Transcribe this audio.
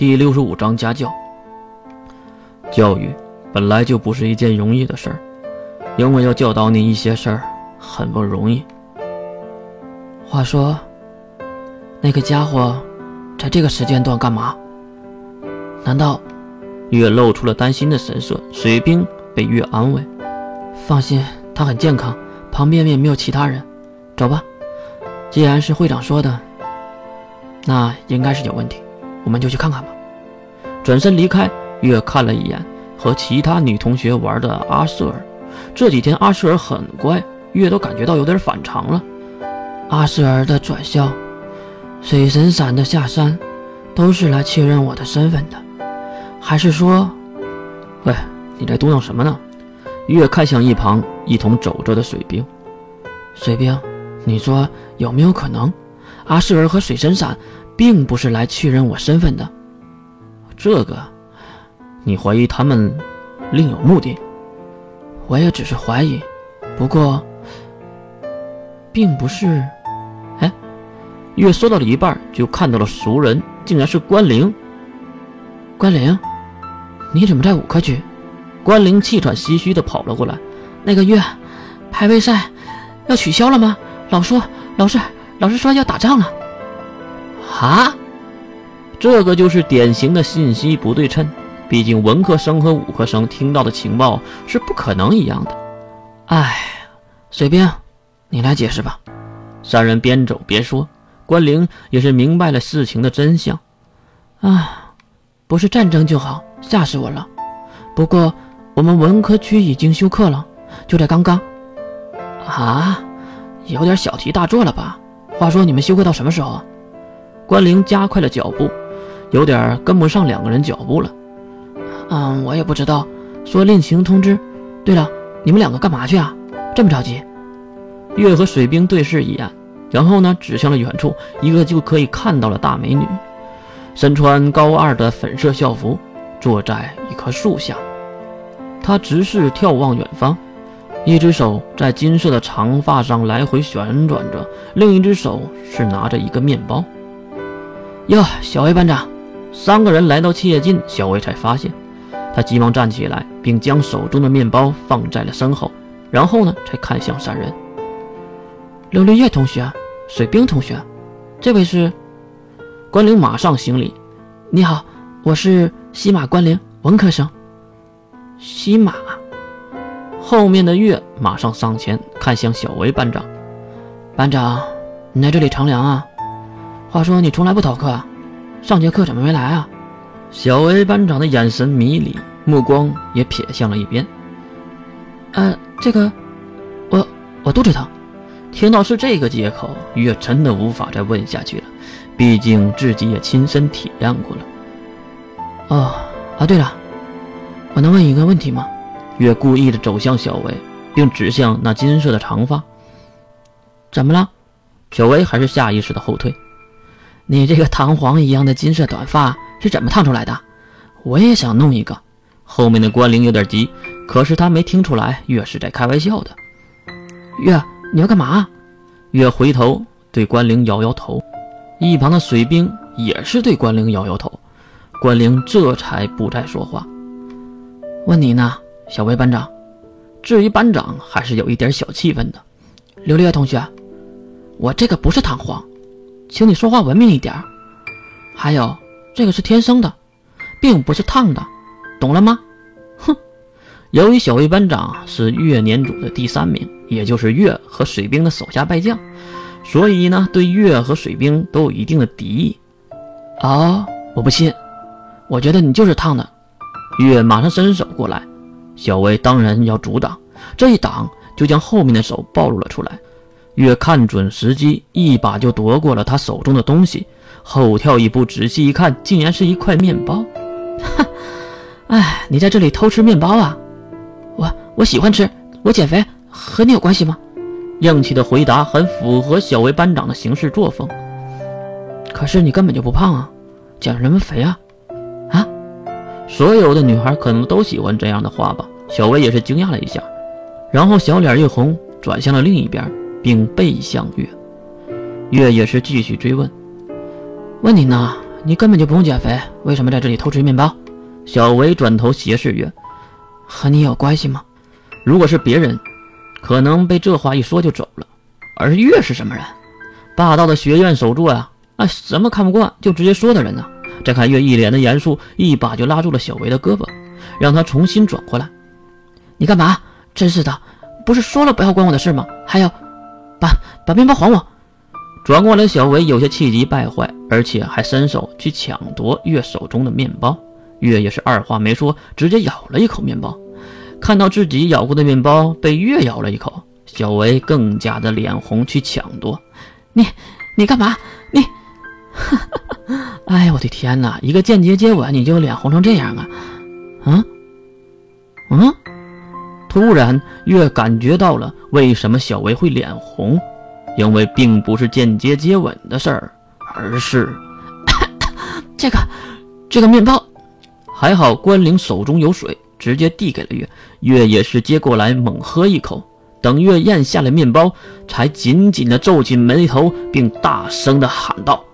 第六十五章家教。教育本来就不是一件容易的事儿，因为要教导你一些事儿很不容易。话说，那个家伙在这个时间段干嘛？难道月露出了担心的神色？水兵被月安慰：“放心，他很健康，旁边也没有其他人。走吧，既然是会长说的，那应该是有问题，我们就去看看吧。”转身离开，月看了一眼和其他女同学玩的阿瑟尔。这几天阿瑟尔很乖，月都感觉到有点反常了。阿瑟尔的转校，水神伞的下山，都是来确认我的身份的，还是说，喂，你在嘟囔什么呢？月看向一旁一同走着的水兵，水兵，你说有没有可能，阿瑟尔和水神伞并不是来确认我身份的？这个，你怀疑他们另有目的？我也只是怀疑，不过，并不是。哎，月说到了一半，就看到了熟人，竟然是关灵。关灵，你怎么在五科区？关灵气喘吁吁地跑了过来。那个月，排位赛要取消了吗？老说，老师，老师说要打仗了。啊？这个就是典型的信息不对称，毕竟文科生和武科生听到的情报是不可能一样的。哎，水兵，你来解释吧。三人边走边说，关灵也是明白了事情的真相。啊，不是战争就好，吓死我了。不过我们文科区已经休课了，就在刚刚。啊，有点小题大做了吧？话说你们休课到什么时候？关灵加快了脚步。有点跟不上两个人脚步了，嗯，我也不知道。说另行通知。对了，你们两个干嘛去啊？这么着急？月和水兵对视一眼，然后呢，指向了远处一个就可以看到了大美女，身穿高二的粉色校服，坐在一棵树下。她直视眺望远方，一只手在金色的长发上来回旋转着，另一只手是拿着一个面包。哟，小魏班长。三个人来到企业近，小薇才发现，他急忙站起来，并将手中的面包放在了身后，然后呢，才看向三人。刘绿叶同学，水兵同学，这位是关灵，马上行礼。你好，我是西马关灵，文科生。西马。后面的月马上上前看向小薇班长。班长，你来这里乘凉啊？话说你从来不逃课啊？上节课怎么没来啊？小 A 班长的眼神迷离，目光也瞥向了一边。呃，这个，我我肚子疼。听到是这个借口，月真的无法再问下去了，毕竟自己也亲身体验过了。哦，啊，对了，我能问一个问题吗？月故意的走向小薇，并指向那金色的长发。怎么了？小薇还是下意识的后退。你这个弹簧一样的金色短发是怎么烫出来的？我也想弄一个。后面的关灵有点急，可是他没听出来月是在开玩笑的。月，你要干嘛？月回头对关灵摇摇头，一旁的水兵也是对关灵摇摇头。关灵这才不再说话。问你呢，小魏班长。至于班长，还是有一点小气愤的。刘丽叶同学，我这个不是弹簧。请你说话文明一点还有，这个是天生的，并不是烫的，懂了吗？哼！由于小魏班长是月年组的第三名，也就是月和水兵的手下败将，所以呢，对月和水兵都有一定的敌意。哦，我不信，我觉得你就是烫的。月马上伸手过来，小薇当然要阻挡，这一挡就将后面的手暴露了出来。月看准时机，一把就夺过了他手中的东西，后跳一步，仔细一看，竟然是一块面包。哈，哎，你在这里偷吃面包啊？我我喜欢吃，我减肥，和你有关系吗？硬气的回答很符合小薇班长的行事作风。可是你根本就不胖啊，减什么肥啊？啊？所有的女孩可能都喜欢这样的话吧？小薇也是惊讶了一下，然后小脸一红，转向了另一边。并背向月，月也是继续追问：“问你呢，你根本就不用减肥，为什么在这里偷吃面包？小维转头斜视月，和你有关系吗？如果是别人，可能被这话一说就走了。而月是什么人？霸道的学院首座呀！啊，什么看不惯就直接说的人呢？再看月一脸的严肃，一把就拉住了小维的胳膊，让他重新转过来。你干嘛？真是的，不是说了不要管我的事吗？还有把把面包还我！转过来，小维有些气急败坏，而且还伸手去抢夺月手中的面包。月也是二话没说，直接咬了一口面包。看到自己咬过的面包被月咬了一口，小维更加的脸红，去抢夺。你你干嘛？你，哎呀，我的天哪！一个间接接吻你就脸红成这样啊？嗯嗯。突然，月感觉到了为什么小维会脸红，因为并不是间接接吻的事儿，而是 这个这个面包。还好关灵手中有水，直接递给了月。月也是接过来猛喝一口，等月咽下了面包，才紧紧的皱起眉头，并大声的喊道。